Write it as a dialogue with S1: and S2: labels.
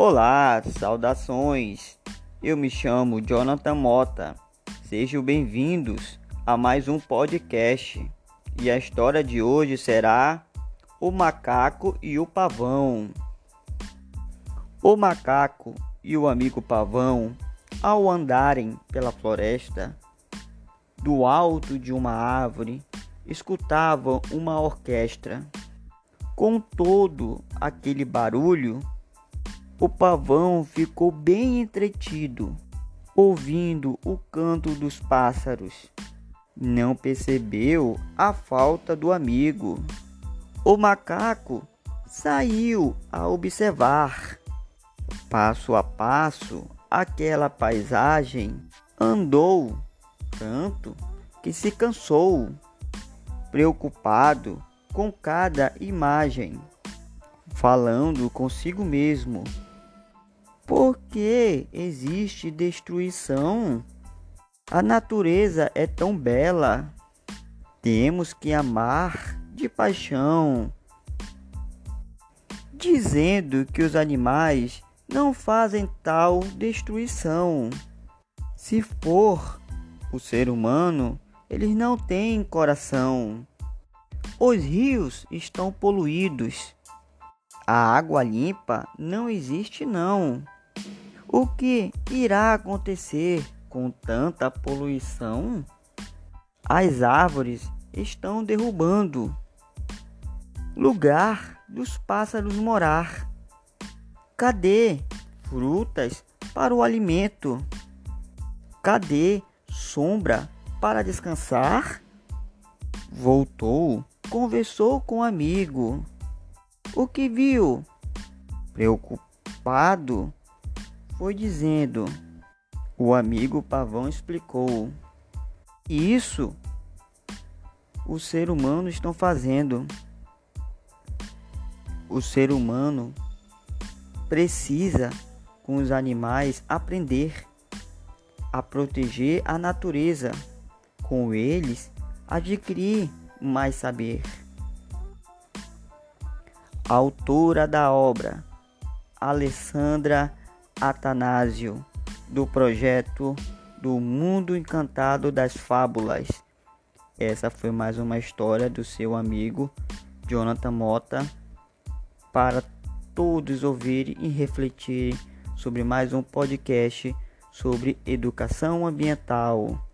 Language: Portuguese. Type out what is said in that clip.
S1: Olá, saudações. Eu me chamo Jonathan Mota. Sejam bem-vindos a mais um podcast. E a história de hoje será O Macaco e o Pavão. O macaco e o amigo pavão, ao andarem pela floresta, do alto de uma árvore, escutavam uma orquestra. Com todo aquele barulho, o pavão ficou bem entretido, ouvindo o canto dos pássaros. Não percebeu a falta do amigo. O macaco saiu a observar, passo a passo, aquela paisagem. Andou tanto que se cansou, preocupado com cada imagem, falando consigo mesmo. Que existe destruição? A natureza é tão bela. Temos que amar de paixão. Dizendo que os animais não fazem tal destruição. Se for o ser humano, eles não têm coração. Os rios estão poluídos. A água limpa não existe não. O que irá acontecer com tanta poluição? As árvores estão derrubando lugar dos pássaros morar. Cadê frutas para o alimento? Cadê sombra para descansar? Voltou conversou com um amigo. O que viu? Preocupado, foi dizendo. O amigo pavão explicou. Isso o ser humano estão fazendo. O ser humano precisa com os animais aprender a proteger a natureza. Com eles adquirir mais saber. Autora da obra Alessandra Atanásio, do projeto do Mundo Encantado das Fábulas. Essa foi mais uma história do seu amigo Jonathan Mota para todos ouvirem e refletirem sobre mais um podcast sobre educação ambiental.